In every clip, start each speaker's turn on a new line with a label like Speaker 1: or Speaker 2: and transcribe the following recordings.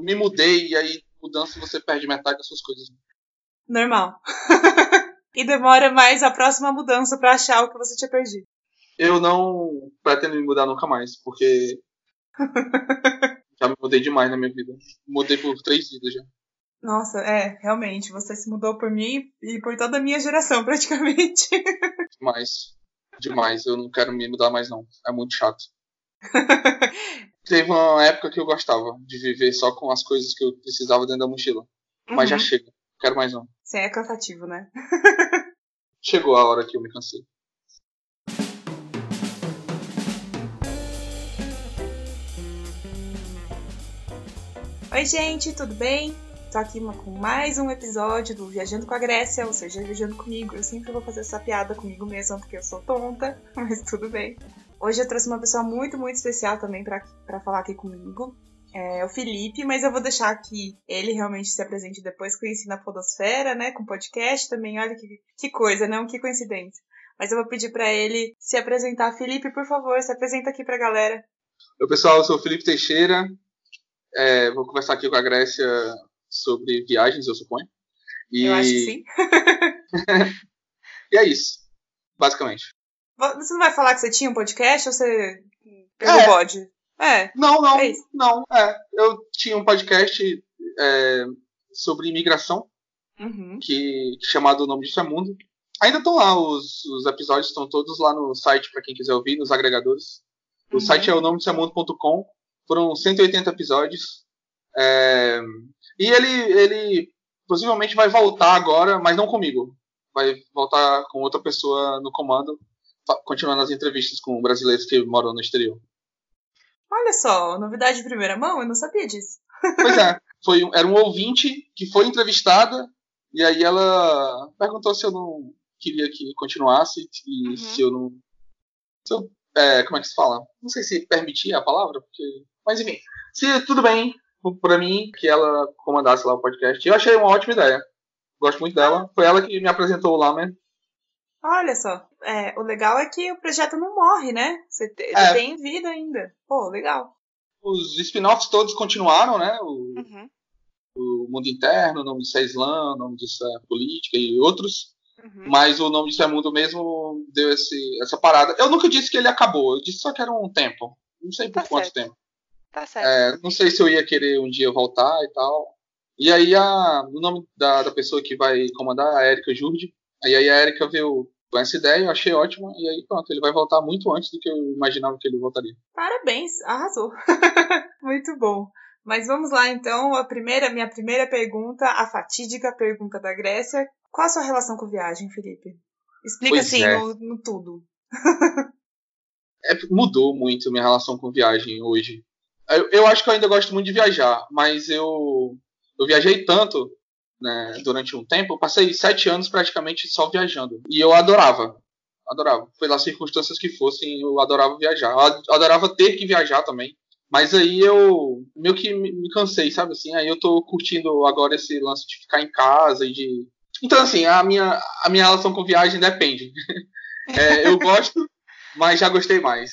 Speaker 1: eu me mudei e aí mudança você perde metade das suas coisas.
Speaker 2: Normal. e demora mais a próxima mudança para achar o que você tinha perdido.
Speaker 1: Eu não pretendo me mudar nunca mais, porque já me mudei demais na minha vida. Mudei por três vidas já.
Speaker 2: Nossa, é, realmente, você se mudou por mim e por toda a minha geração, praticamente.
Speaker 1: Demais. Demais. Eu não quero me mudar mais, não. É muito chato. Teve uma época que eu gostava de viver só com as coisas que eu precisava dentro da mochila. Uhum. Mas já uhum. chega. Quero mais, não.
Speaker 2: Você é cansativo, né?
Speaker 1: Chegou a hora que eu me cansei.
Speaker 2: Oi, gente, tudo bem? Tô aqui com mais um episódio do Viajando com a Grécia, ou seja, viajando comigo. Eu sempre vou fazer essa piada comigo mesma porque eu sou tonta, mas tudo bem. Hoje eu trouxe uma pessoa muito, muito especial também para falar aqui comigo. É o Felipe, mas eu vou deixar que ele realmente se apresente depois. Conheci na Podosfera, né? Com podcast também. Olha que, que coisa, não? Que coincidência. Mas eu vou pedir para ele se apresentar. Felipe, por favor, se apresenta aqui pra galera.
Speaker 1: Oi, pessoal, eu sou o Felipe Teixeira. É, vou conversar aqui com a Grécia sobre viagens, eu suponho.
Speaker 2: E... Eu acho que sim.
Speaker 1: e é isso, basicamente.
Speaker 2: Você não vai falar que você tinha um podcast ou você pegou é. bode?
Speaker 1: É. Não, não, é não. É, eu tinha um podcast é, sobre imigração, uhum. que, chamado O Nome Disso é Mundo. Ainda estão lá, os, os episódios estão todos lá no site, para quem quiser ouvir, nos agregadores. O uhum. site é o nome disso é mundo.com. Foram 180 episódios. É, e ele, ele possivelmente vai voltar agora, mas não comigo. Vai voltar com outra pessoa no comando, continuando as entrevistas com brasileiros que moram no exterior.
Speaker 2: Olha só, novidade de primeira mão, eu não sabia disso.
Speaker 1: Pois é, foi, era um ouvinte que foi entrevistada, e aí ela perguntou se eu não queria que continuasse, e uhum. se eu não. Se eu, é, como é que se fala? Não sei se permitia a palavra, porque. Mas enfim, se tudo bem, para mim que ela comandasse lá o podcast. Eu achei uma ótima ideia. Gosto muito dela. Foi ela que me apresentou o Lamer.
Speaker 2: Olha só, é, o legal é que o projeto não morre, né? Você te, é. tem vida ainda. Pô, legal.
Speaker 1: Os spin-offs todos continuaram, né? O, uhum. o Mundo Interno, o nome disso é Islã, o nome disso é Política e outros. Uhum. Mas o nome disso é Mundo mesmo deu esse, essa parada. Eu nunca disse que ele acabou, eu disse só que era um tempo. Não sei por tá quanto certo. tempo.
Speaker 2: Tá certo.
Speaker 1: É, não sei se eu ia querer um dia voltar e tal. E aí a, o nome da, da pessoa que vai comandar é a Erika Jurdi. Aí, aí a Erika veio com essa ideia, eu achei ótima. E aí pronto, ele vai voltar muito antes do que eu imaginava que ele voltaria.
Speaker 2: Parabéns, arrasou. muito bom. Mas vamos lá então, a primeira, minha primeira pergunta, a fatídica pergunta da Grécia. Qual a sua relação com viagem, Felipe? Explica pois assim é. no, no tudo.
Speaker 1: é, mudou muito minha relação com viagem hoje. Eu, eu, acho que eu ainda gosto muito de viajar, mas eu, eu viajei tanto né, durante um tempo, eu passei sete anos praticamente só viajando. E eu adorava. Adorava. Pelas circunstâncias que fossem, eu adorava viajar. Eu adorava ter que viajar também. Mas aí eu meio que me cansei, sabe assim? Aí eu tô curtindo agora esse lance de ficar em casa e de. Então, assim, a minha, a minha relação com viagem depende. é, eu gosto, mas já gostei mais.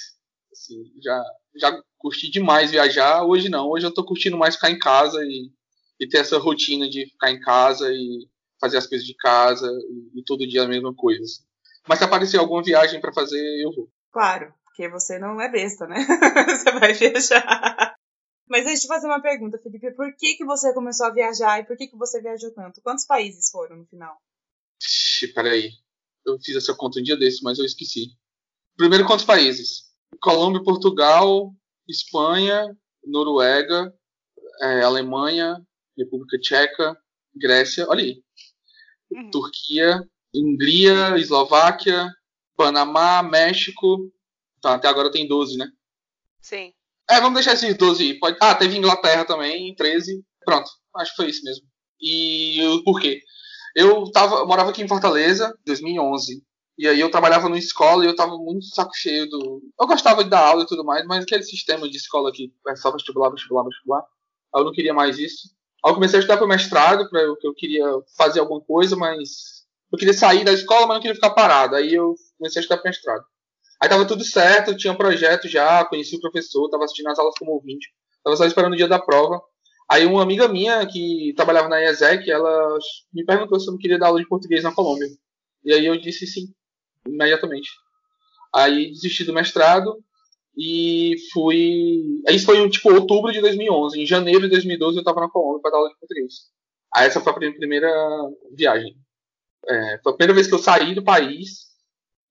Speaker 1: Assim, já, já curti demais viajar. Hoje não. Hoje eu tô curtindo mais ficar em casa e, e ter essa rotina de ficar em casa e fazer as coisas de casa e, e todo dia a mesma coisa. Assim. Mas se aparecer alguma viagem para fazer, eu vou.
Speaker 2: Claro, porque você não é besta, né? você vai viajar. Mas deixa eu te fazer uma pergunta, Felipe. Por que, que você começou a viajar e por que, que você viajou tanto? Quantos países foram no final?
Speaker 1: Ixi, peraí. Eu fiz essa conta um dia desse, mas eu esqueci. Primeiro, quantos países? Colômbia, Portugal, Espanha, Noruega, é, Alemanha, República Tcheca, Grécia, olha aí. Uhum. Turquia, Hungria, Eslováquia, Panamá, México. Tá, até agora tem 12, né?
Speaker 2: Sim.
Speaker 1: É, vamos deixar esses 12 aí. Pode... Ah, teve Inglaterra também, 13. Pronto, acho que foi isso mesmo. E por quê? Eu, tava, morava aqui em Fortaleza, 2011. E aí eu trabalhava numa escola e eu tava muito saco cheio do. Eu gostava de dar aula e tudo mais, mas aquele sistema de escola aqui, é só vestibular, vestibular, vestibular. Aí eu não queria mais isso. Aí eu comecei a estudar para mestrado, para eu queria fazer alguma coisa, mas eu queria sair da escola, mas não queria ficar parado. Aí eu comecei a estudar para mestrado. Aí tava tudo certo, tinha um projeto já, conheci o professor, tava assistindo as aulas como ouvinte, tava só esperando o dia da prova. Aí uma amiga minha que trabalhava na IESEC, ela me perguntou se eu não queria dar aula de português na Colômbia. E aí eu disse sim, imediatamente. Aí desisti do mestrado e fui. Isso foi tipo outubro de 2011. Em janeiro de 2012 eu estava na Colômbia para dar aula de português. Aí essa foi a primeira viagem. É, foi a primeira vez que eu saí do país,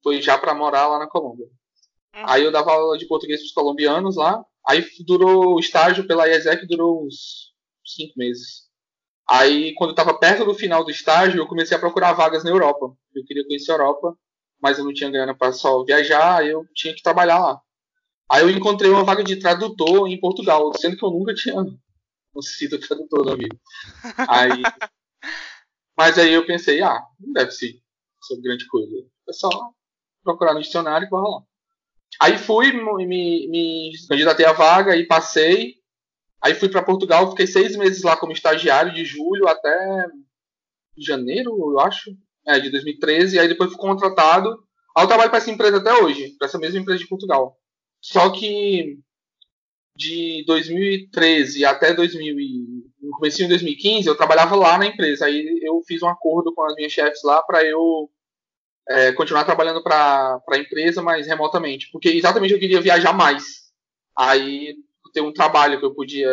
Speaker 1: foi já para morar lá na Colômbia. Uhum. Aí eu dava aula de português para os colombianos lá. Aí durou o estágio pela IESEC durou uns cinco meses. Aí, quando eu estava perto do final do estágio, eu comecei a procurar vagas na Europa. Eu queria conhecer a Europa, mas eu não tinha grana para só viajar, aí eu tinha que trabalhar lá. Aí eu encontrei uma vaga de tradutor em Portugal, sendo que eu nunca tinha sido tradutor na vida. Aí, mas aí eu pensei, ah, não deve ser, ser grande coisa. É só procurar no dicionário e vai rolar. Aí fui, me, me candidatei à vaga e passei. Aí fui para Portugal, fiquei seis meses lá como estagiário, de julho até janeiro, eu acho, é, de 2013. Aí depois fui contratado. Aí eu trabalho para essa empresa até hoje, para essa mesma empresa de Portugal. Só que de 2013 até 2000 no começo de 2015 eu trabalhava lá na empresa. Aí eu fiz um acordo com as minhas chefes lá para eu é, continuar trabalhando para a empresa, mas remotamente, porque exatamente eu queria viajar mais. Aí ter um trabalho que eu podia,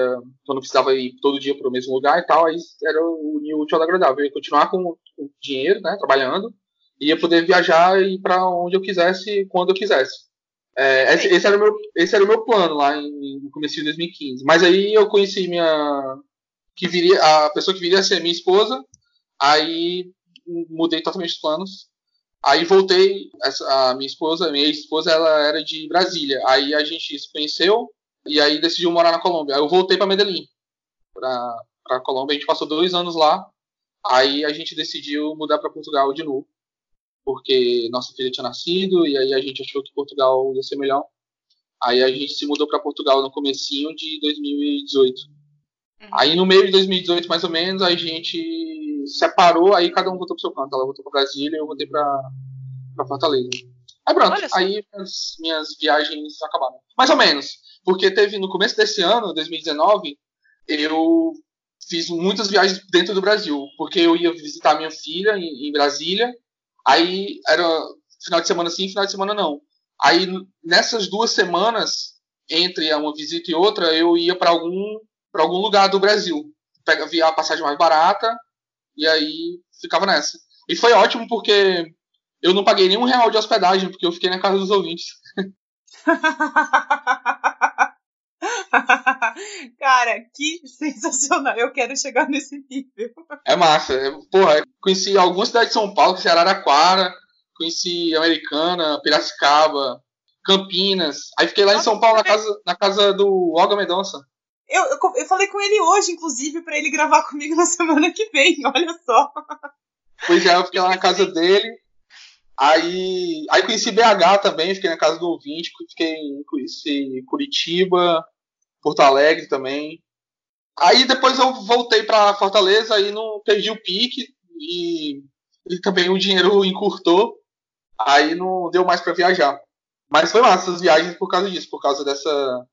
Speaker 1: que eu não precisava ir todo dia para o mesmo lugar e tal, aí era o útil agradável. Eu ia continuar com o dinheiro, né, trabalhando, e ia poder viajar e ir para onde eu quisesse, quando eu quisesse. É, esse, esse, era o meu, esse era o meu plano lá em, no começo de 2015. Mas aí eu conheci minha. que viria A pessoa que viria a ser minha esposa. Aí mudei totalmente os planos. Aí voltei, essa, a minha esposa, minha ex-esposa, ela era de Brasília. Aí a gente se conheceu e aí decidiu morar na Colômbia. Aí eu voltei para Medellín, para para Colômbia. A gente passou dois anos lá. Aí a gente decidiu mudar para Portugal de novo, porque nossa filha tinha nascido e aí a gente achou que Portugal ia ser melhor. Aí a gente se mudou para Portugal no comecinho de 2018. Uhum. Aí no meio de 2018, mais ou menos, a gente separou, aí cada um voltou pro seu canto. Ela voltou pra Brasília e eu voltei pra Fortaleza. Aí pronto, aí minhas, minhas viagens acabaram. Mais ou menos. Porque teve no começo desse ano, 2019, eu fiz muitas viagens dentro do Brasil. Porque eu ia visitar minha filha em, em Brasília. Aí era final de semana sim, final de semana não. Aí nessas duas semanas, entre uma visita e outra, eu ia para algum, pra algum lugar do Brasil. Pega, via a passagem mais barata e aí ficava nessa. E foi ótimo porque eu não paguei nenhum real de hospedagem, porque eu fiquei na casa dos ouvintes.
Speaker 2: Cara, que sensacional. Eu quero chegar nesse nível.
Speaker 1: É massa. Porra, conheci algumas cidades de São Paulo, conheci Araraquara, conheci Americana, Piracicaba, Campinas. Aí fiquei lá em São Paulo na casa, na casa do Olga Mendonça.
Speaker 2: Eu, eu, eu, falei com ele hoje, inclusive, para ele gravar comigo na semana que vem, olha só.
Speaker 1: Pois é, eu fiquei lá na casa dele. Aí, aí conheci BH também, fiquei na casa do ouvinte, fiquei, conheci Curitiba, Porto Alegre também. Aí depois eu voltei para Fortaleza e não perdi o pique e, e também o dinheiro encurtou. Aí não deu mais para viajar. Mas foi massa as viagens por causa disso, por causa dessa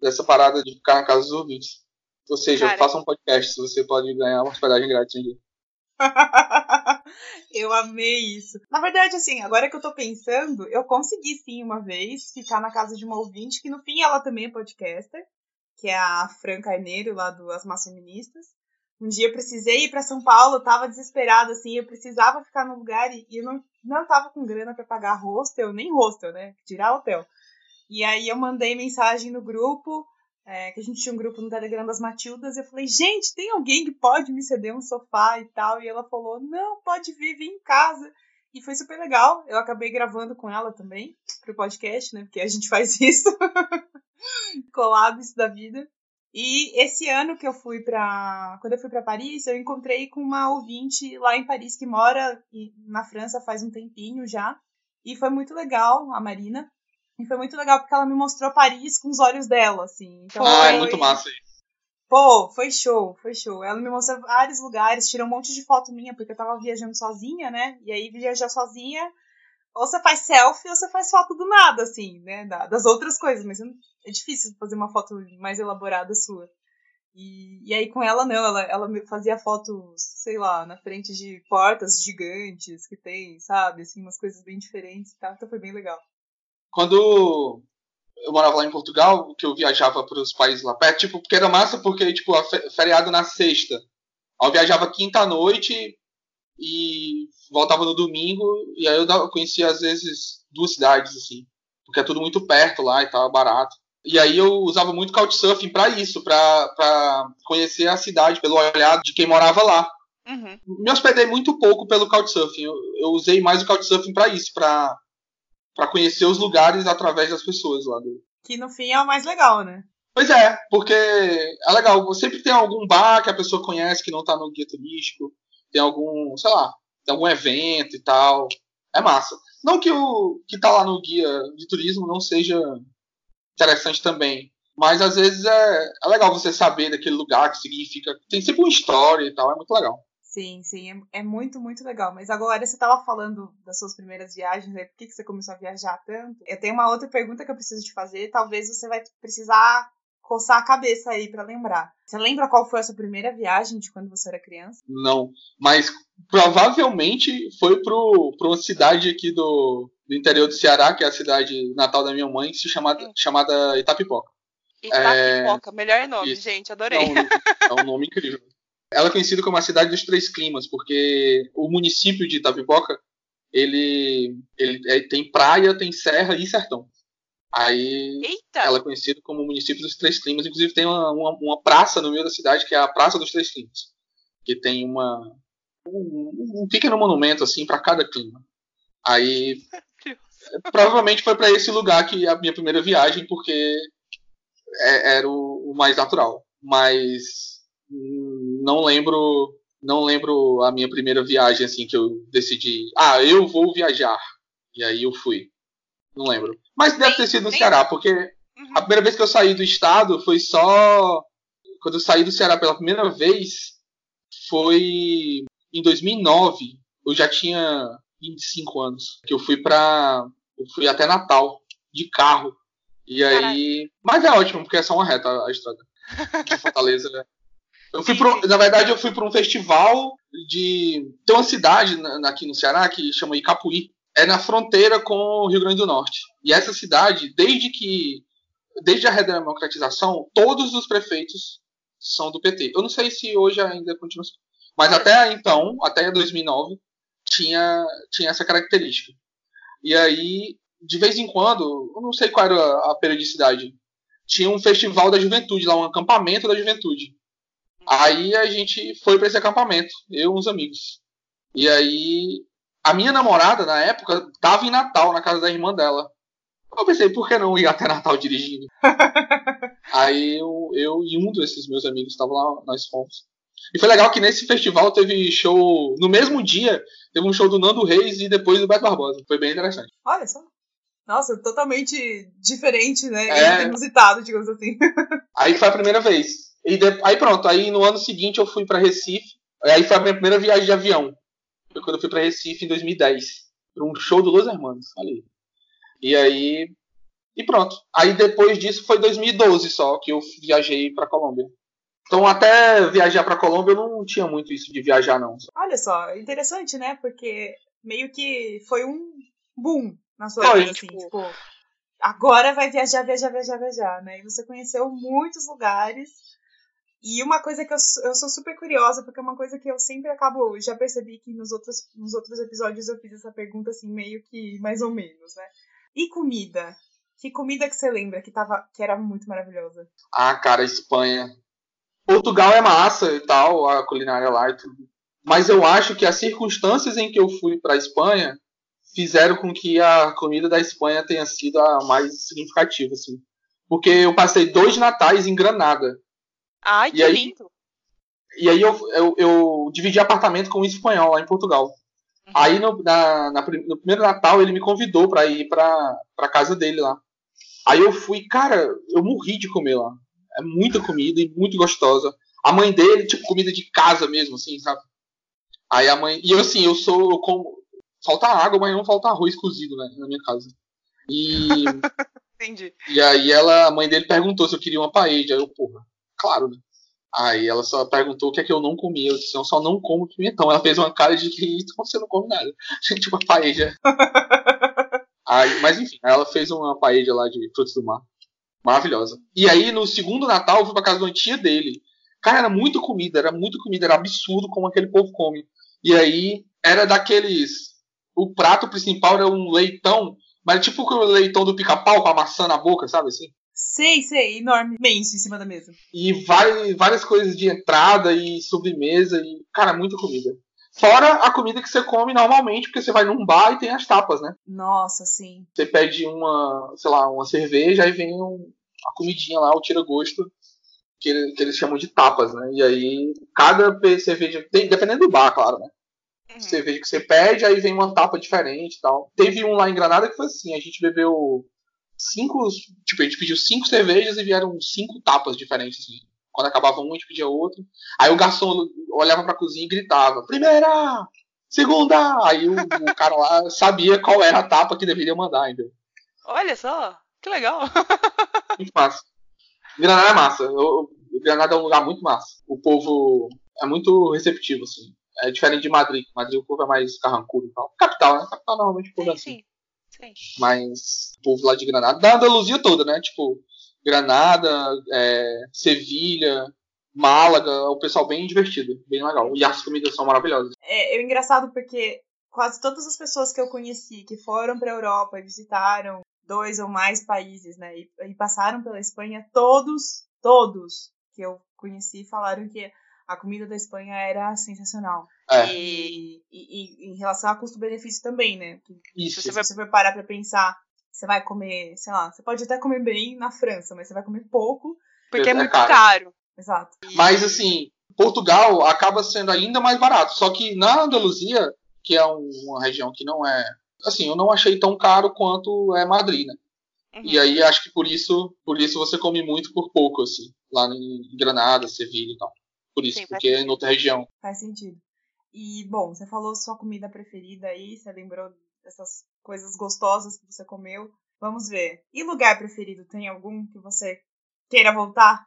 Speaker 1: dessa parada de ficar na casa dos ouvintes. Ou seja, Cara, faça um podcast, você pode ganhar uma hospedagem grátis um dia.
Speaker 2: eu amei isso. Na verdade, assim, agora que eu tô pensando, eu consegui sim uma vez ficar na casa de uma ouvinte, que no fim ela também é podcaster, que é a Fran Carneiro, lá do As Más Feministas. Um dia eu precisei ir para São Paulo, tava desesperada, assim, eu precisava ficar no lugar e, e eu não, não tava com grana para pagar hostel, nem hostel, né? Tirar hotel. E aí eu mandei mensagem no grupo, é, que a gente tinha um grupo no Telegram das Matildas, e eu falei, gente, tem alguém que pode me ceder um sofá e tal? E ela falou, não, pode vir, vem em casa. E foi super legal. Eu acabei gravando com ela também, pro podcast, né? Porque a gente faz isso. Collabs da vida. E esse ano que eu fui para, quando eu fui para Paris, eu encontrei com uma ouvinte lá em Paris que mora na França faz um tempinho já. E foi muito legal, a Marina. E foi muito legal porque ela me mostrou Paris com os olhos dela, assim.
Speaker 1: Então, ah, foi... é muito massa isso.
Speaker 2: Pô, foi show, foi show. Ela me mostrou vários lugares, tirou um monte de foto minha, porque eu tava viajando sozinha, né? E aí viajar sozinha, ou você faz selfie ou você faz foto do nada, assim, né? Das outras coisas, mas é difícil fazer uma foto mais elaborada sua. E, e aí com ela não, ela, ela fazia fotos, sei lá, na frente de portas gigantes que tem, sabe? Assim, umas coisas bem diferentes e. Então foi bem legal.
Speaker 1: Quando eu morava lá em Portugal, que eu viajava para os países lá perto, tipo, porque era massa porque, tipo, a feriado na sexta. Eu viajava quinta à noite e voltava no domingo, e aí eu conhecia às vezes duas cidades, assim, porque é tudo muito perto lá e tal, barato. E aí eu usava muito Couchsurfing para isso, para conhecer a cidade pelo olhar de quem morava lá. Uhum. Me hospedei muito pouco pelo Couchsurfing. Eu, eu usei mais o Couchsurfing para isso, para para conhecer os lugares através das pessoas lá do.
Speaker 2: Que no fim é o mais legal, né?
Speaker 1: Pois é, porque é legal. Sempre tem algum bar que a pessoa conhece que não tá no guia turístico. Tem algum, sei lá, tem algum evento e tal. É massa. Não que o que tá lá no guia de turismo não seja interessante também. Mas às vezes é, é legal você saber daquele lugar que significa. Tem sempre uma história e tal, é muito legal.
Speaker 2: Sim, sim, é, é muito, muito legal. Mas agora você estava falando das suas primeiras viagens, né? Por que, que você começou a viajar tanto? Eu tenho uma outra pergunta que eu preciso te fazer. Talvez você vai precisar coçar a cabeça aí para lembrar. Você lembra qual foi a sua primeira viagem de quando você era criança?
Speaker 1: Não, mas provavelmente foi para uma cidade aqui do, do interior do Ceará, que é a cidade natal da minha mãe, que se chama, hum. chamada Itapipoca.
Speaker 3: Itapipoca, é... melhor nome, Isso. gente, adorei. É
Speaker 1: um, é um nome incrível. Ela é conhecida como a cidade dos três climas, porque o município de Itapipoca, ele, ele é, tem praia, tem serra e sertão. Aí
Speaker 3: Eita.
Speaker 1: ela é conhecida como o município dos três climas, inclusive tem uma, uma, uma, praça no meio da cidade que é a Praça dos Três Climas, que tem uma um, um pequeno monumento assim para cada clima. Aí provavelmente foi para esse lugar que a minha primeira viagem, porque é, era o, o mais natural. Mas não lembro não lembro a minha primeira viagem assim que eu decidi, ah, eu vou viajar. E aí eu fui. Não lembro. Mas deve ter sido no Ceará, porque uhum. a primeira vez que eu saí do estado foi só quando eu saí do Ceará pela primeira vez foi em 2009. Eu já tinha 25 anos, que eu fui para eu fui até Natal de carro. E aí, Caralho. mas é ótimo porque é só uma reta a estrada. De Fortaleza eu fui pro, na verdade, eu fui para um festival de. Tem uma cidade aqui no Ceará que chama Icapuí. É na fronteira com o Rio Grande do Norte. E essa cidade, desde que. Desde a redemocratização, todos os prefeitos são do PT. Eu não sei se hoje ainda continua. Mas até então, até 2009, tinha, tinha essa característica. E aí, de vez em quando, eu não sei qual era a periodicidade, tinha um festival da juventude lá, um acampamento da juventude. Aí a gente foi para esse acampamento, eu e uns amigos. E aí a minha namorada na época tava em Natal na casa da irmã dela. Eu pensei, por que não ir até Natal dirigindo? aí eu, eu e um desses meus amigos estavam lá, nós fomos. E foi legal que nesse festival teve show. No mesmo dia, teve um show do Nando Reis e depois do Beto Barbosa. Foi bem interessante.
Speaker 2: Olha só. Nossa, totalmente diferente, né? É... Inusitado, digamos assim.
Speaker 1: Aí foi a primeira vez. E de, aí pronto, aí no ano seguinte eu fui para Recife. Aí foi a minha primeira viagem de avião. Foi quando eu fui para Recife em 2010. Para um show do Los Hermanos. E aí. E pronto. Aí depois disso foi 2012 só que eu viajei para Colômbia. Então até viajar para Colômbia eu não tinha muito isso de viajar não.
Speaker 2: Olha só, interessante, né? Porque meio que foi um boom na sua foi, vida, assim, tipo... tipo, agora vai viajar, viajar, viajar, viajar, né? E você conheceu muitos lugares e uma coisa que eu, eu sou super curiosa, porque é uma coisa que eu sempre acabo. Já percebi que nos outros, nos outros episódios eu fiz essa pergunta assim, meio que mais ou menos, né? E comida? Que comida que você lembra que, tava, que era muito maravilhosa?
Speaker 1: Ah, cara, Espanha. Portugal é massa e tal, a culinária lá e tudo. Mas eu acho que as circunstâncias em que eu fui para a Espanha fizeram com que a comida da Espanha tenha sido a mais significativa, assim. Porque eu passei dois natais em Granada.
Speaker 3: Ai, que e aí, lindo!
Speaker 1: E aí eu, eu, eu, dividi apartamento com um espanhol lá em Portugal. Uhum. Aí no, na, na, no primeiro Natal ele me convidou para ir pra, pra casa dele lá. Aí eu fui, cara, eu morri de comer lá. É muita comida e muito gostosa. A mãe dele, tipo, comida de casa mesmo, assim, sabe? Aí a mãe. E eu, assim, eu sou. Eu como, falta água, mas não falta arroz cozido, né? Na minha casa. E.
Speaker 3: Entendi.
Speaker 1: E aí ela, a mãe dele perguntou se eu queria uma paella. Aí eu, porra, claro, né? Aí ela só perguntou o que é que eu não comia. Eu disse, eu só não como pimentão. Ela fez uma cara de que então você não come nada. tipo, a paella. aí, mas enfim, ela fez uma paella lá de frutos do mar. Maravilhosa. E aí, no segundo Natal, eu fui pra casa da tia dele. Cara, era muito comida, era muito comida, era absurdo como aquele povo come. E aí, era daqueles. O prato principal era um leitão, mas tipo o leitão do pica-pau com a maçã na boca, sabe assim?
Speaker 2: Sei, sei, enorme, imenso em cima da mesa.
Speaker 1: E várias, várias coisas de entrada e sobremesa e, cara, muita comida. Fora a comida que você come normalmente, porque você vai num bar e tem as tapas, né?
Speaker 2: Nossa, sim.
Speaker 1: Você pede uma, sei lá, uma cerveja, e vem um, a comidinha lá, o tira-gosto, que, que, eles chamam de tapas, né? E aí, cada cerveja, tem, dependendo do bar, claro, né? Uhum. Cerveja que você pede, aí vem uma tapa diferente e tal. Teve um lá em Granada que foi assim, a gente bebeu cinco. Tipo, a gente pediu cinco cervejas e vieram cinco tapas diferentes. Assim. Quando acabava um, a gente pedia outro. Aí o garçom olhava pra cozinha e gritava: Primeira! Segunda! Aí o, o cara lá sabia qual era a tapa que deveria mandar, entendeu?
Speaker 3: Olha só, que legal!
Speaker 1: Muito massa. Granada é massa. Eu, Granada é um lugar muito massa. O povo é muito receptivo, assim. É diferente de Madrid. Madrid o povo é mais carrancudo e tal. Capital, né? Capital normalmente o povo é assim. Sim. Mas o povo lá de Granada, da Andaluzia toda, né? Tipo, Granada, é, Sevilha, Málaga, é o pessoal bem divertido, bem legal. E as comidas são maravilhosas.
Speaker 2: É, é engraçado porque quase todas as pessoas que eu conheci que foram para a Europa e visitaram dois ou mais países, né, e, e passaram pela Espanha, todos, todos que eu conheci falaram que a comida da Espanha era sensacional. É. E, e, e, em relação a custo-benefício também, né? Isso. Se você for parar pra pensar, você vai comer, sei lá, você pode até comer bem na França, mas você vai comer pouco.
Speaker 3: Porque é, é muito caro. caro.
Speaker 2: Exato.
Speaker 1: Mas assim, Portugal acaba sendo ainda mais barato. Só que na Andaluzia, que é uma região que não é. Assim, eu não achei tão caro quanto é Madrid, né? Uhum. E aí acho que por isso, por isso você come muito por pouco, assim, lá em Granada, Sevilha e tal. Por isso, Sim, porque é em outra região.
Speaker 2: Faz sentido. E, bom, você falou sua comida preferida aí, você lembrou dessas coisas gostosas que você comeu. Vamos ver. E lugar preferido? Tem algum que você queira voltar?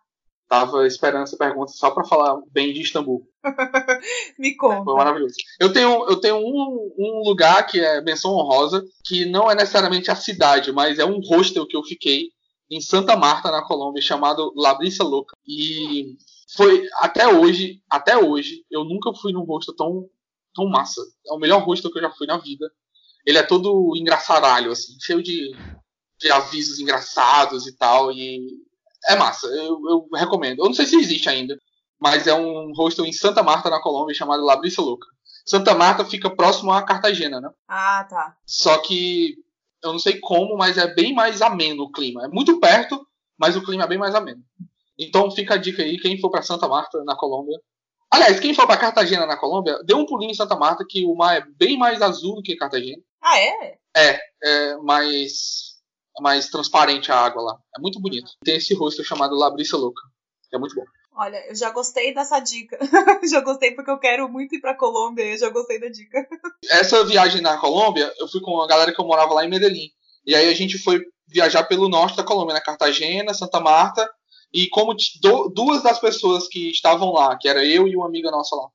Speaker 1: Tava esperando essa pergunta só para falar bem de Istambul.
Speaker 2: Me conta.
Speaker 1: Foi maravilhoso. Eu tenho, eu tenho um, um lugar que é menção honrosa, que não é necessariamente a cidade, mas é um hostel que eu fiquei em Santa Marta, na Colômbia, chamado La Brisa Louca. E foi até hoje, até hoje, eu nunca fui num rosto tão, tão massa. É o melhor rosto que eu já fui na vida. Ele é todo engraçaralho, assim, cheio de, de avisos engraçados e tal. E é massa, eu, eu recomendo. Eu não sei se existe ainda, mas é um hostel em Santa Marta, na Colômbia, chamado Labrissa Louca. Santa Marta fica próximo a Cartagena, né?
Speaker 2: Ah, tá.
Speaker 1: Só que eu não sei como, mas é bem mais ameno o clima. É muito perto, mas o clima é bem mais ameno. Então fica a dica aí, quem for para Santa Marta, na Colômbia. Aliás, quem for para Cartagena, na Colômbia, dê um pulinho em Santa Marta, que o mar é bem mais azul do que Cartagena.
Speaker 2: Ah, é?
Speaker 1: É, é mais, mais transparente a água lá. É muito bonito. Tem esse rosto chamado Labrissa Louca, é muito bom.
Speaker 2: Olha, eu já gostei dessa dica. já gostei porque eu quero muito ir pra Colômbia e eu já gostei da dica.
Speaker 1: Essa viagem na Colômbia, eu fui com a galera que eu morava lá em Medellín. E aí a gente foi viajar pelo norte da Colômbia, na Cartagena, Santa Marta e como do, duas das pessoas que estavam lá, que era eu e uma amiga nossa lá,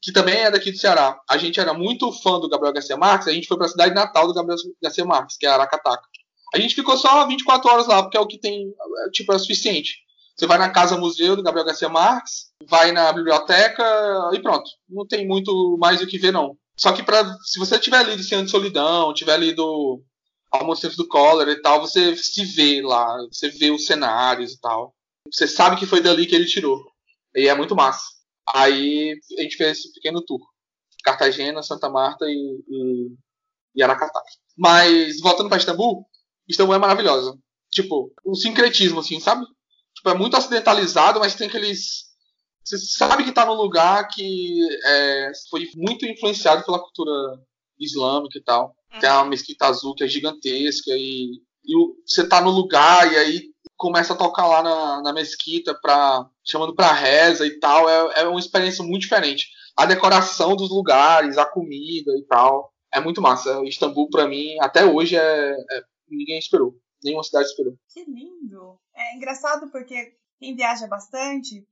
Speaker 1: que também é daqui do Ceará, a gente era muito fã do Gabriel Garcia Marques, a gente foi para a cidade natal do Gabriel Garcia Marques, que é Aracataca. A gente ficou só 24 horas lá, porque é o que tem, é, tipo, é o suficiente. Você vai na casa museu do Gabriel Garcia Marques, vai na biblioteca e pronto. Não tem muito mais o que ver, não. Só que pra, se você tiver lido Senhor de Solidão, tiver lido Almoço do Collor e tal, você se vê lá, você vê os cenários e tal. Você sabe que foi dali que ele tirou. E é muito massa. Aí a gente fez esse pequeno tour. Cartagena, Santa Marta e, e, e Aracatá. Mas, voltando para Istambul, Istambul é maravilhosa. Tipo, o sincretismo, assim, sabe? Tipo, é muito acidentalizado, mas tem aqueles. Você sabe que tá num lugar que é, foi muito influenciado pela cultura islâmica e tal. Uhum. Tem uma mesquita azul que é gigantesca e, e você tá no lugar e aí começa a tocar lá na, na mesquita, pra, chamando pra reza e tal. É, é uma experiência muito diferente. A decoração dos lugares, a comida e tal. É muito massa. Istambul, para mim, até hoje, é, é, ninguém esperou. Nenhuma cidade esperou.
Speaker 2: Que lindo. É engraçado porque quem viaja bastante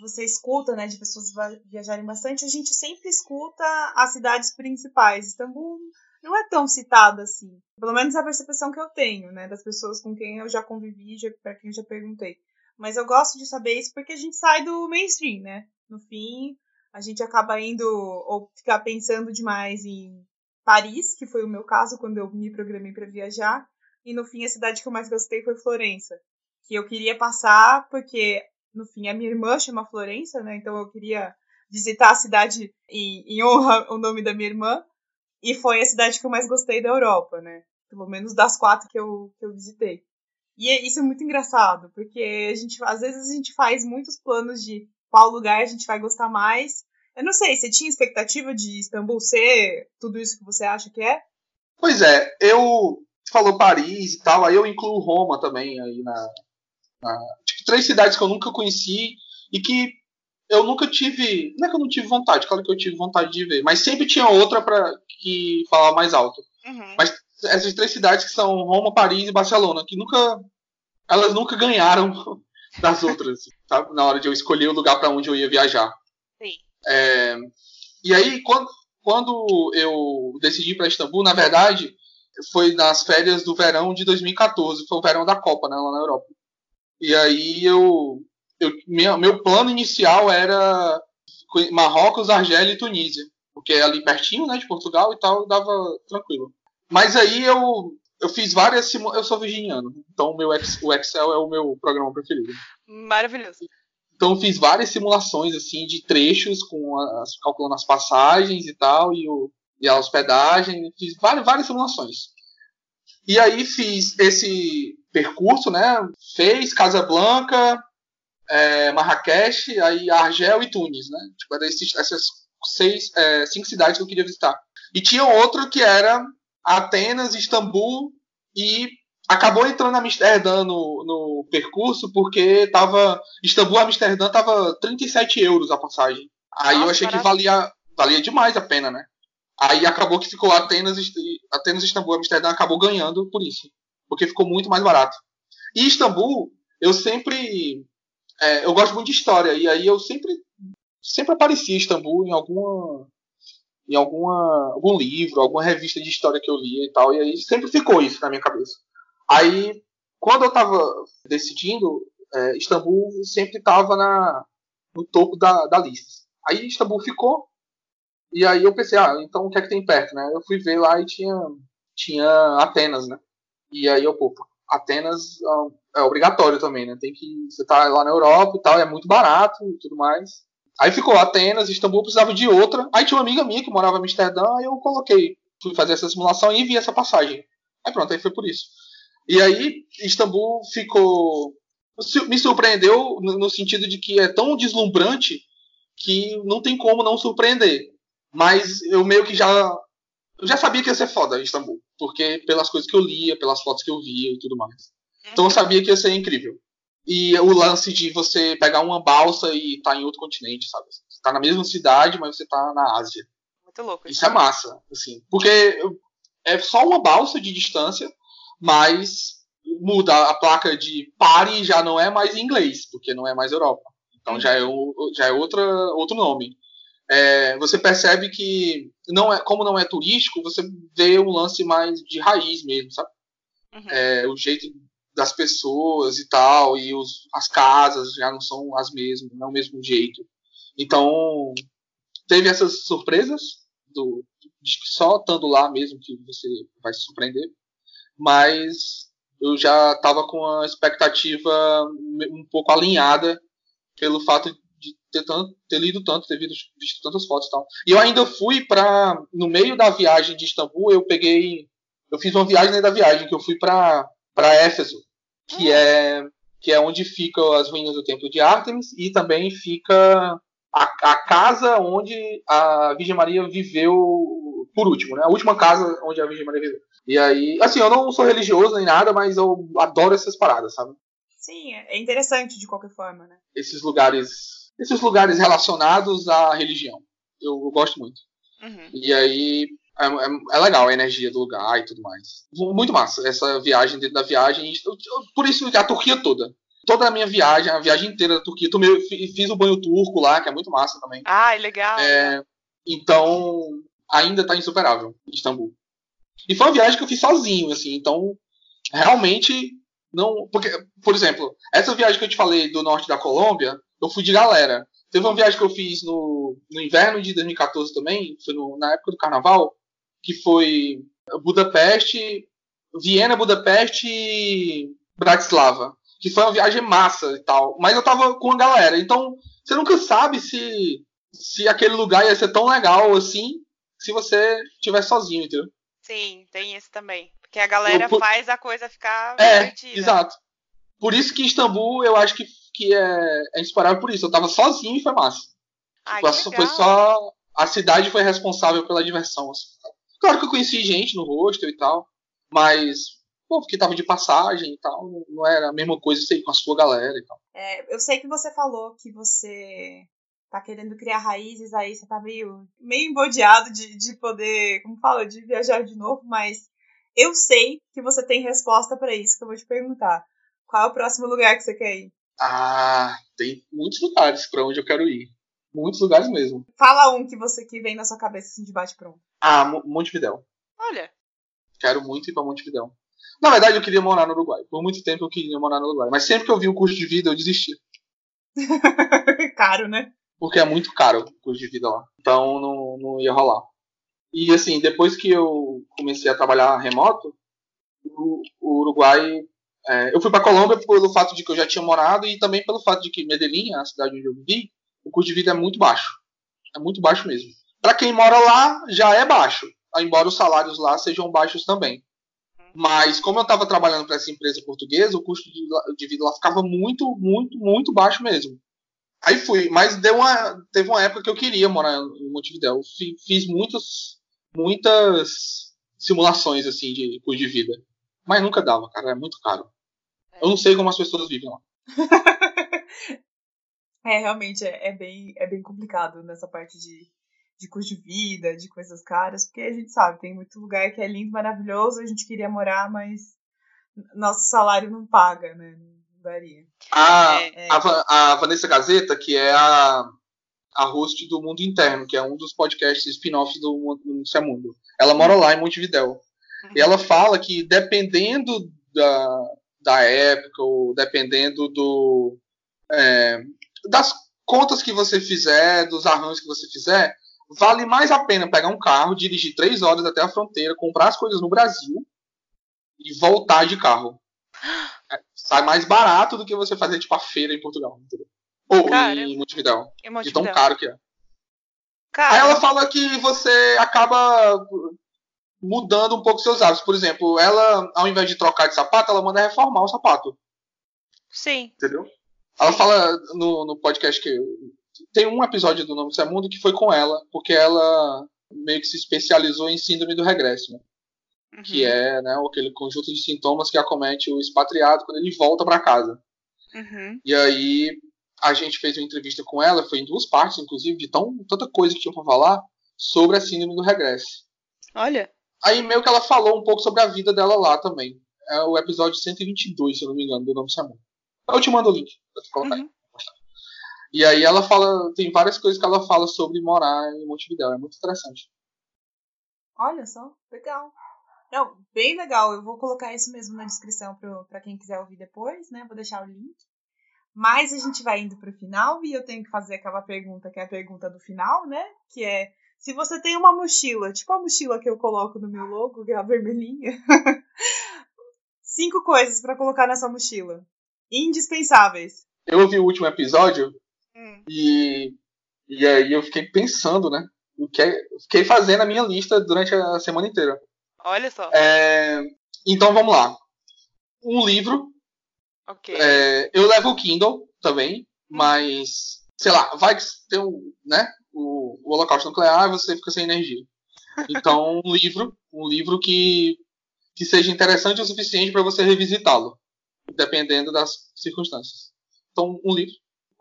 Speaker 2: você escuta, né, de pessoas viajarem bastante, a gente sempre escuta as cidades principais. Istambul não é tão citada assim. Pelo menos é a percepção que eu tenho, né, das pessoas com quem eu já convivi, já, para quem eu já perguntei. Mas eu gosto de saber isso porque a gente sai do mainstream, né? No fim, a gente acaba indo ou ficar pensando demais em Paris, que foi o meu caso quando eu me programei para viajar, e no fim a cidade que eu mais gostei foi Florença, que eu queria passar porque no fim a minha irmã chama Florença, né? Então eu queria visitar a cidade em, em honra ao nome da minha irmã, e foi a cidade que eu mais gostei da Europa, né? Pelo menos das quatro que eu, que eu visitei. E é, isso é muito engraçado, porque a gente, às vezes a gente faz muitos planos de qual lugar a gente vai gostar mais. Eu não sei, você tinha expectativa de Istambul ser tudo isso que você acha que é?
Speaker 1: Pois é, eu falou Paris e tal, aí eu incluo Roma também aí na, na tipo, três cidades que eu nunca conheci e que eu nunca tive, não é que eu não tive vontade, claro que eu tive vontade de ver, mas sempre tinha outra para que falava mais alto. Uhum. Mas essas três cidades que são Roma, Paris e Barcelona, que nunca elas nunca ganharam das outras, sabe? Na hora de eu escolher o lugar para onde eu ia viajar.
Speaker 3: Sim.
Speaker 1: É, e aí, quando, quando eu decidi para Istambul, na verdade, foi nas férias do verão de 2014, foi o verão da Copa, né, lá na Europa. E aí eu, eu meu, meu plano inicial era Marrocos, Argélia e Tunísia, porque é ali pertinho, né, de Portugal e tal, dava tranquilo. Mas aí eu eu fiz várias simu... eu sou virginiano, então o meu o Excel é o meu programa preferido.
Speaker 3: Maravilhoso.
Speaker 1: Então fiz várias simulações assim de trechos com as, calculando as passagens e tal e, o, e a hospedagem, fiz várias, várias simulações. E aí fiz esse percurso, né? Fez Casablanca, é, Marrakech, aí Argel e Tunis, né? Tipo, eram essas seis, é, cinco cidades que eu queria visitar. E tinha outro que era Atenas, Istambul e acabou entrando Amsterdã no, no percurso porque tava Istambul Amsterdã tava 37 euros a passagem. Aí Nossa, eu achei que valia, valia demais a pena, né? Aí acabou que ficou Atenas, Atenas, Istambul, Amsterdã acabou ganhando por isso, porque ficou muito mais barato. E Istambul, eu sempre, é, eu gosto muito de história e aí eu sempre, sempre aparecia Istambul em alguma, em alguma, algum livro, alguma revista de história que eu lia e tal, e aí sempre ficou isso na minha cabeça. Aí, quando eu estava decidindo, é, Istambul sempre estava no topo da, da lista. Aí Istambul ficou, e aí eu pensei, ah, então o que é que tem perto, né? Eu fui ver lá e tinha, tinha Atenas, né? E aí eu, pô, Atenas é obrigatório também, né? Tem que. Você tá lá na Europa e tal, é muito barato e tudo mais. Aí ficou Atenas, Istambul, precisava de outra. Aí tinha uma amiga minha que morava em Amsterdã, aí eu coloquei, fui fazer essa simulação e vi essa passagem. Aí pronto, aí foi por isso. E aí, Istambul ficou. Me surpreendeu no sentido de que é tão deslumbrante que não tem como não surpreender. Mas eu meio que já. Eu já sabia que ia ser foda Istambul. Porque pelas coisas que eu lia, pelas fotos que eu via e tudo mais. Então eu sabia que ia ser incrível. E o lance de você pegar uma balsa e estar tá em outro continente, sabe? Você tá na mesma cidade, mas você tá na Ásia.
Speaker 3: Muito louco.
Speaker 1: Isso é massa, assim. Porque é só uma balsa de distância, mas muda a placa de pare já não é mais em inglês, porque não é mais Europa. Então já é, o, já é outra, outro nome. É, você percebe que não é, como não é turístico, você vê um lance mais de raiz mesmo, sabe? Uhum. É, o jeito das pessoas e tal, e os, as casas já não são as mesmas, não é o mesmo jeito. Então, teve essas surpresas do, de que só estando lá mesmo que você vai se surpreender, mas eu já estava com a expectativa um pouco alinhada pelo fato de ter, tanto, ter lido tanto, ter visto, visto tantas fotos e tal. E eu ainda fui para no meio da viagem de Istambul, eu peguei, eu fiz uma viagem da viagem que eu fui para para Éfeso, que hum. é que é onde ficam as ruínas do templo de Ártemis e também fica a, a, casa onde a Virgem Maria viveu por último, né? A última casa onde a Virgem Maria viveu. E aí, assim, eu não sou religioso nem nada, mas eu adoro essas paradas, sabe?
Speaker 2: Sim, é interessante de qualquer forma, né?
Speaker 1: Esses lugares, esses lugares relacionados à religião. Eu, eu gosto muito. Uhum. E aí, é, é, é, legal a energia do lugar e tudo mais. Muito massa essa viagem dentro da viagem. Por isso a Turquia toda. toda a minha viagem, a viagem inteira da Turquia. Tomei, fiz o banho turco lá, que é muito massa também.
Speaker 3: Ah, legal.
Speaker 1: É, então, ainda tá insuperável, Istambul. E foi uma viagem que eu fiz sozinho, assim, então, realmente, não. Porque, por exemplo, essa viagem que eu te falei do norte da Colômbia, eu fui de galera. Teve uma viagem que eu fiz no, no inverno de 2014 também, foi no, na época do carnaval, que foi Budapeste, Viena, Budapeste e Bratislava. Que foi uma viagem massa e tal. Mas eu tava com a galera. Então, você nunca sabe se, se aquele lugar ia ser tão legal assim se você estiver sozinho, entendeu?
Speaker 3: Sim, tem esse também. Porque a galera por... faz a coisa ficar
Speaker 1: é, divertida. Exato. Por isso que Istambul eu acho que, que é, é inspirável por isso. Eu tava sozinho e foi massa.
Speaker 3: Ah,
Speaker 1: foi só. A cidade foi responsável pela diversão. Assim. Claro que eu conheci gente no hostel e tal, mas pô, porque tava de passagem e tal, não era a mesma coisa você ir com a sua galera e tal.
Speaker 2: É, eu sei que você falou que você tá querendo criar raízes aí, você tá meio, meio embodeado de, de poder, como fala, de viajar de novo, mas eu sei que você tem resposta para isso que eu vou te perguntar. Qual é o próximo lugar que você quer ir?
Speaker 1: Ah, tem muitos lugares para onde eu quero ir. Muitos lugares mesmo.
Speaker 2: Fala um que você que vem na sua cabeça assim de bate pronto.
Speaker 1: Ah, Montevidéu.
Speaker 3: Olha.
Speaker 1: Quero muito ir para Montevidéu. Na verdade, eu queria morar no Uruguai. Por muito tempo eu queria morar no Uruguai. Mas sempre que eu vi o custo de vida, eu desisti.
Speaker 2: caro, né?
Speaker 1: Porque é muito caro o custo de vida lá. Então não, não ia rolar. E assim, depois que eu comecei a trabalhar remoto, o, o Uruguai. É, eu fui para Colômbia pelo fato de que eu já tinha morado e também pelo fato de que Medellín, a cidade onde eu vivi, o custo de vida é muito baixo. É muito baixo mesmo. Para quem mora lá, já é baixo, embora os salários lá sejam baixos também. Mas como eu estava trabalhando para essa empresa portuguesa, o custo de, vida lá ficava muito, muito, muito baixo mesmo. Aí fui, mas deu uma, teve uma época que eu queria morar em Montevidéu. Fiz muitas, muitas simulações assim de custo de vida, mas nunca dava, cara, é muito caro. Eu não sei como as pessoas vivem lá.
Speaker 2: é, realmente é, é, bem, é bem complicado nessa parte de de custo de vida, de coisas caras, porque a gente sabe, tem muito lugar que é lindo, maravilhoso, a gente queria morar, mas nosso salário não paga, né? Não daria.
Speaker 1: A, é, a, a Vanessa Gazeta, que é a, a host do Mundo Interno, que é um dos podcasts spin-offs do Mundo é Mundo. Ela mora lá em Montevidéu. E ela fala que dependendo da, da época, ou dependendo do, é, das contas que você fizer, dos arranjos que você fizer, vale mais a pena pegar um carro, dirigir três horas até a fronteira, comprar as coisas no Brasil e voltar de carro. É, sai mais barato do que você fazer tipo a feira em Portugal, entendeu? Ou Cara, em Montevidéu. De tão caro que é. Cara. Aí ela fala que você acaba mudando um pouco seus hábitos. Por exemplo, ela, ao invés de trocar de sapato, ela manda reformar o sapato.
Speaker 3: Sim.
Speaker 1: Entendeu? Ela fala no, no podcast que tem um episódio do Nome do Mundo que foi com ela, porque ela meio que se especializou em síndrome do regresso, né? uhum. que é né, aquele conjunto de sintomas que acomete o expatriado quando ele volta para casa.
Speaker 3: Uhum.
Speaker 1: E aí a gente fez uma entrevista com ela, foi em duas partes, inclusive, de tão, tanta coisa que tinha para falar sobre a síndrome do regresso.
Speaker 3: Olha.
Speaker 1: Aí meio que ela falou um pouco sobre a vida dela lá também. É o episódio 122, se eu não me engano, do Nome do Mundo. Eu te mando o link pra tu colocar uhum. aí. E aí ela fala, tem várias coisas que ela fala sobre morar em Montevidéu, é muito interessante.
Speaker 2: Olha só, legal. Não, bem legal. Eu vou colocar isso mesmo na descrição para quem quiser ouvir depois, né? Vou deixar o link. Mas a gente vai indo para o final e eu tenho que fazer aquela pergunta que é a pergunta do final, né? Que é se você tem uma mochila, tipo a mochila que eu coloco no meu logo, que é a vermelhinha. cinco coisas para colocar nessa mochila. Indispensáveis.
Speaker 1: Eu ouvi o último episódio Hum. E, e aí eu fiquei pensando, né? O que é, fiquei fazendo a minha lista durante a semana inteira.
Speaker 3: Olha só.
Speaker 1: É, então vamos lá. Um livro.
Speaker 3: Ok.
Speaker 1: É, eu levo o Kindle também, hum. mas sei lá, vai que tem um, né? O, o holocausto nuclear você fica sem energia. Então um livro, um livro que que seja interessante o suficiente para você revisitá-lo, dependendo das circunstâncias. Então um livro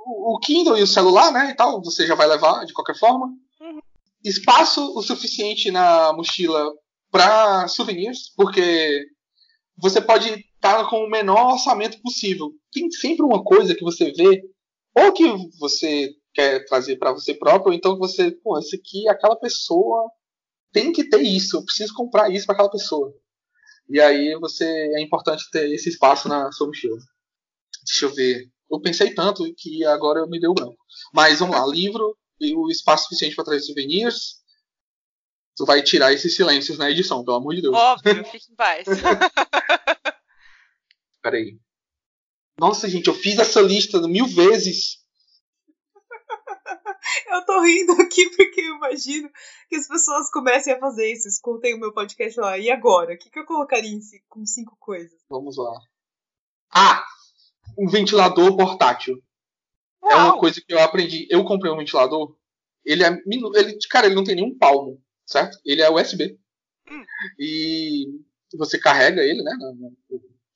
Speaker 1: o Kindle e o celular, né, e tal, você já vai levar de qualquer forma. Uhum. Espaço o suficiente na mochila para souvenirs, porque você pode tá com o menor orçamento possível. Tem sempre uma coisa que você vê, ou que você quer trazer para você próprio, ou então você, pô, esse aqui, aquela pessoa tem que ter isso, eu preciso comprar isso para aquela pessoa. E aí você é importante ter esse espaço na sua mochila. Deixa eu ver. Eu pensei tanto que agora eu me deu branco. Mas vamos lá, livro e o espaço suficiente para trazer souvenirs. Tu vai tirar esses silêncios na edição, pelo amor de Deus.
Speaker 3: Óbvio, fique em paz.
Speaker 1: Peraí. Nossa, gente, eu fiz essa lista mil vezes.
Speaker 2: Eu tô rindo aqui porque eu imagino que as pessoas comecem a fazer isso. Escutem o meu podcast lá. E agora? O que, que eu colocaria com cinco coisas?
Speaker 1: Vamos lá. Ah! Um ventilador portátil. Uau. É uma coisa que eu aprendi. Eu comprei um ventilador. Ele é. Ele, cara, ele não tem nenhum palmo, certo? Ele é USB. Hum. E você carrega ele, né?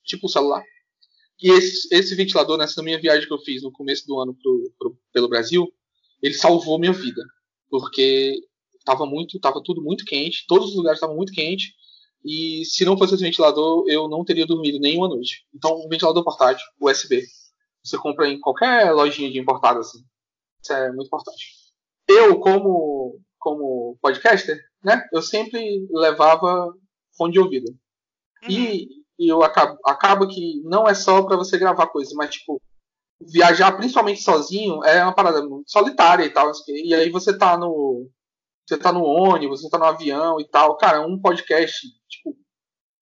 Speaker 1: Tipo o celular. E esse, esse ventilador, nessa minha viagem que eu fiz no começo do ano pro, pro, pelo Brasil, ele salvou minha vida. Porque tava muito, tava tudo muito quente, todos os lugares estavam muito quentes. E se não fosse esse ventilador, eu não teria dormido nenhuma noite. Então, um ventilador portátil, USB. Você compra em qualquer lojinha de importado assim. Isso é muito importante. Eu, como, como podcaster, né, eu sempre levava fone de ouvido. Uhum. E, e eu acabo, acaba que não é só para você gravar coisas, mas tipo, viajar principalmente sozinho é uma parada solitária e tal. E aí você tá no. Você tá no ônibus, você tá no avião e tal. Cara, um podcast, tipo,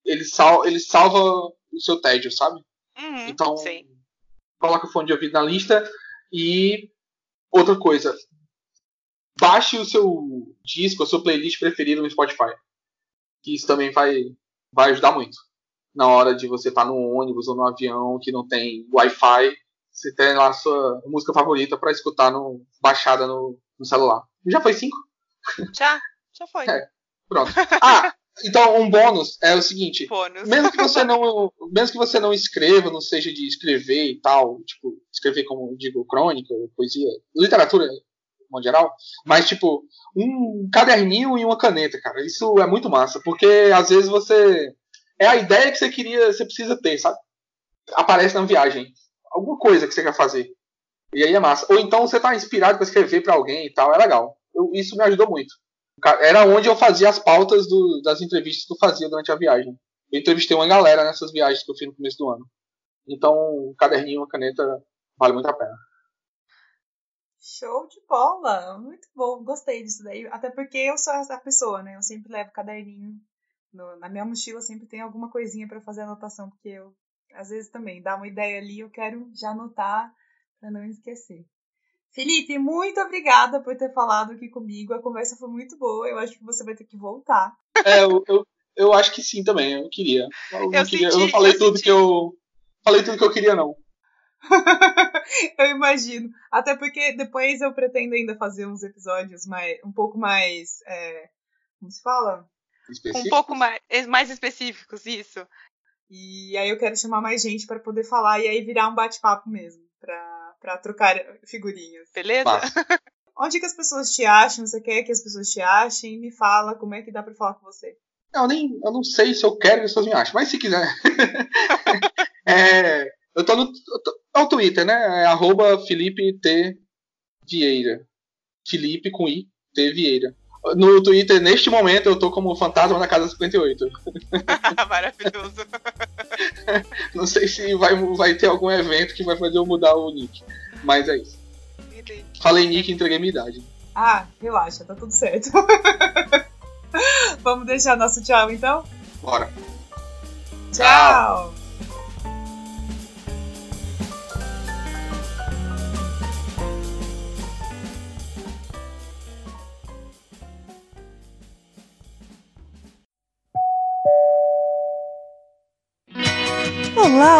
Speaker 1: ele, sal, ele salva o seu tédio, sabe?
Speaker 3: Uhum,
Speaker 1: então,
Speaker 3: sim.
Speaker 1: coloca o fone de ouvido na lista. E outra coisa, baixe o seu disco, a sua playlist preferida no Spotify. Que isso também vai, vai ajudar muito. Na hora de você estar tá no ônibus ou no avião que não tem Wi-Fi você tem lá a sua música favorita para escutar no, baixada no, no, celular. Já foi cinco?
Speaker 3: Já, já foi.
Speaker 1: É, pronto. Ah, então um bônus é o seguinte.
Speaker 3: Bônus.
Speaker 1: Mesmo que você não, mesmo que você não escreva, não seja de escrever e tal, tipo, escrever como digo, crônica, poesia, literatura no geral, mas tipo, um caderninho e uma caneta, cara. Isso é muito massa, porque às vezes você é a ideia que você queria, você precisa ter, sabe? Aparece na viagem alguma coisa que você quer fazer. E aí é massa. Ou então você tá inspirado para escrever para alguém e tal, é legal. Eu, isso me ajudou muito. Era onde eu fazia as pautas do, das entrevistas que eu fazia durante a viagem. Eu entrevistei uma galera nessas viagens que eu fiz no começo do ano. Então, um caderninho, uma caneta, vale muito a pena.
Speaker 2: Show de bola! Muito bom, gostei disso daí. Até porque eu sou essa pessoa, né? Eu sempre levo caderninho. No, na minha mochila sempre tem alguma coisinha para fazer anotação, porque eu às vezes também dá uma ideia ali, eu quero já anotar para não esquecer. Felipe, muito obrigada por ter falado aqui comigo. A conversa foi muito boa. Eu acho que você vai ter que voltar.
Speaker 1: É, eu, eu, eu acho que sim também. Eu queria. Eu,
Speaker 3: eu,
Speaker 1: não,
Speaker 3: queria,
Speaker 1: senti, eu não falei tudo senti. que eu. Falei tudo que eu queria, não.
Speaker 2: eu imagino. Até porque depois eu pretendo ainda fazer uns episódios mais, um pouco mais. É, como se fala?
Speaker 3: Um pouco mais, mais específicos, isso.
Speaker 2: E aí eu quero chamar mais gente para poder falar e aí virar um bate-papo mesmo, para trocar figurinhas.
Speaker 3: Beleza?
Speaker 2: Onde que as pessoas te acham? Você quer que as pessoas te achem? Me fala como é que dá para falar com você.
Speaker 1: Eu nem eu não sei se eu quero que as pessoas me achem, mas se quiser. é, eu tô no, eu tô, é o Twitter, né? É arroba Felipe T. Vieira. Felipe com I, T. Vieira. No Twitter, neste momento, eu tô como fantasma na casa 58.
Speaker 3: Maravilhoso.
Speaker 1: Não sei se vai, vai ter algum evento que vai fazer eu mudar o nick. Mas é isso. Entendi. Falei nick e entreguei minha idade.
Speaker 2: Ah, relaxa, tá tudo certo. Vamos deixar nosso tchau então?
Speaker 1: Bora.
Speaker 2: Tchau. tchau.